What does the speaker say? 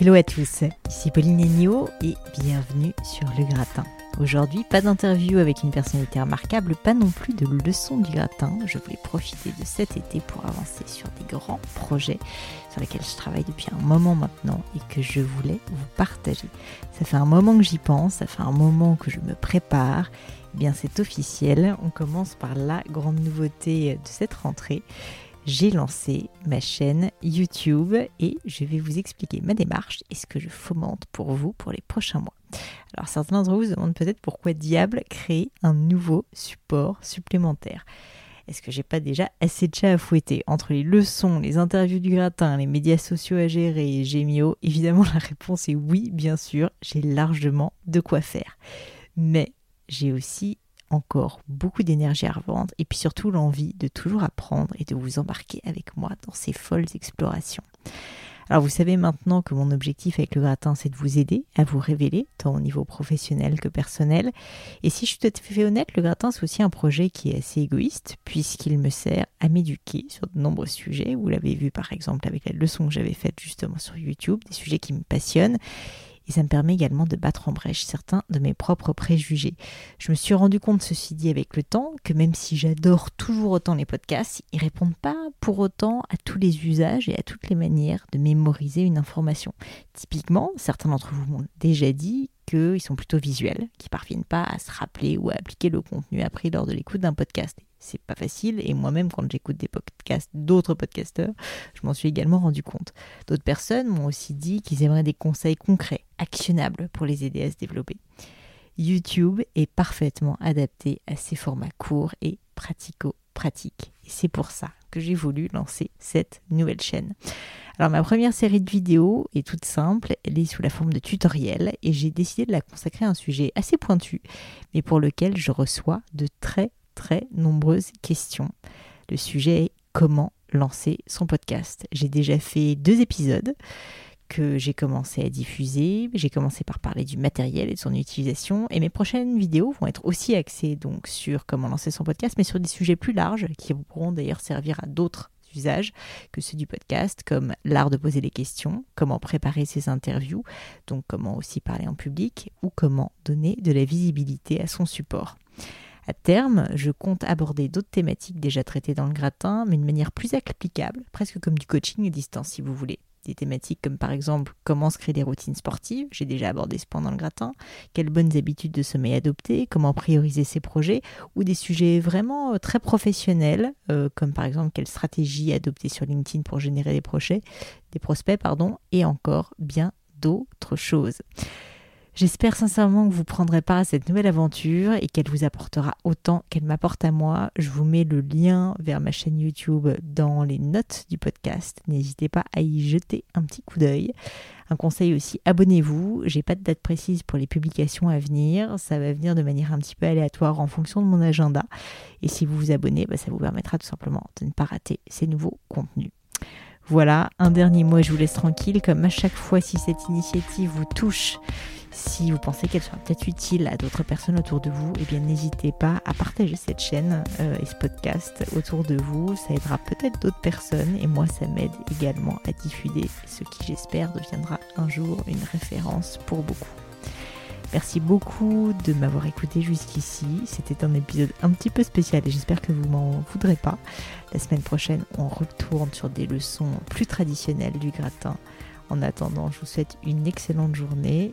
Hello à tous, ici Pauline Ennio et bienvenue sur Le Gratin. Aujourd'hui, pas d'interview avec une personnalité remarquable, pas non plus de leçon du gratin. Je voulais profiter de cet été pour avancer sur des grands projets sur lesquels je travaille depuis un moment maintenant et que je voulais vous partager. Ça fait un moment que j'y pense, ça fait un moment que je me prépare. Eh bien, c'est officiel. On commence par la grande nouveauté de cette rentrée j'ai lancé ma chaîne YouTube et je vais vous expliquer ma démarche et ce que je fomente pour vous pour les prochains mois. Alors certains d'entre vous se demandent peut-être pourquoi diable créer un nouveau support supplémentaire. Est-ce que j'ai pas déjà assez de chats à fouetter? Entre les leçons, les interviews du gratin, les médias sociaux à gérer et Gémio Évidemment la réponse est oui, bien sûr, j'ai largement de quoi faire. Mais j'ai aussi encore beaucoup d'énergie à revendre et puis surtout l'envie de toujours apprendre et de vous embarquer avec moi dans ces folles explorations. Alors vous savez maintenant que mon objectif avec le gratin, c'est de vous aider à vous révéler, tant au niveau professionnel que personnel. Et si je suis tout à fait honnête, le gratin, c'est aussi un projet qui est assez égoïste, puisqu'il me sert à m'éduquer sur de nombreux sujets. Vous l'avez vu par exemple avec la leçon que j'avais faite justement sur YouTube, des sujets qui me passionnent et ça me permet également de battre en brèche certains de mes propres préjugés. Je me suis rendu compte, ceci dit, avec le temps, que même si j'adore toujours autant les podcasts, ils répondent pas pour autant à tous les usages et à toutes les manières de mémoriser une information. Typiquement, certains d'entre vous m'ont déjà dit qu'ils sont plutôt visuels, qui parviennent pas à se rappeler ou à appliquer le contenu appris lors de l'écoute d'un podcast c'est pas facile. Et moi-même, quand j'écoute des podcasts d'autres podcasteurs, je m'en suis également rendu compte. D'autres personnes m'ont aussi dit qu'ils aimeraient des conseils concrets, actionnables pour les aider à se développer. YouTube est parfaitement adapté à ces formats courts et pratico-pratiques. C'est pour ça que j'ai voulu lancer cette nouvelle chaîne. Alors ma première série de vidéos est toute simple, elle est sous la forme de tutoriel et j'ai décidé de la consacrer à un sujet assez pointu, mais pour lequel je reçois de très très nombreuses questions. Le sujet est comment lancer son podcast. J'ai déjà fait deux épisodes que j'ai commencé à diffuser. J'ai commencé par parler du matériel et de son utilisation. Et mes prochaines vidéos vont être aussi axées donc sur comment lancer son podcast, mais sur des sujets plus larges qui pourront d'ailleurs servir à d'autres usages que ceux du podcast, comme l'art de poser des questions, comment préparer ses interviews, donc comment aussi parler en public, ou comment donner de la visibilité à son support. À terme, je compte aborder d'autres thématiques déjà traitées dans le gratin, mais de manière plus applicable, presque comme du coaching à distance si vous voulez. Des thématiques comme par exemple comment se créer des routines sportives, j'ai déjà abordé ce point dans le gratin, quelles bonnes habitudes de sommeil adopter, comment prioriser ses projets, ou des sujets vraiment euh, très professionnels, euh, comme par exemple quelle stratégie adopter sur LinkedIn pour générer des des prospects, pardon, et encore bien d'autres choses. J'espère sincèrement que vous prendrez part à cette nouvelle aventure et qu'elle vous apportera autant qu'elle m'apporte à moi. Je vous mets le lien vers ma chaîne YouTube dans les notes du podcast. N'hésitez pas à y jeter un petit coup d'œil. Un conseil aussi, abonnez-vous. J'ai pas de date précise pour les publications à venir. Ça va venir de manière un petit peu aléatoire en fonction de mon agenda. Et si vous vous abonnez, bah, ça vous permettra tout simplement de ne pas rater ces nouveaux contenus. Voilà, un dernier mot et je vous laisse tranquille. Comme à chaque fois, si cette initiative vous touche, si vous pensez qu'elle sera peut-être utile à d'autres personnes autour de vous, eh bien n'hésitez pas à partager cette chaîne euh, et ce podcast autour de vous. Ça aidera peut-être d'autres personnes et moi ça m'aide également à diffuser ce qui j'espère deviendra un jour une référence pour beaucoup. Merci beaucoup de m'avoir écouté jusqu'ici. C'était un épisode un petit peu spécial et j'espère que vous m'en voudrez pas. La semaine prochaine, on retourne sur des leçons plus traditionnelles du gratin. En attendant, je vous souhaite une excellente journée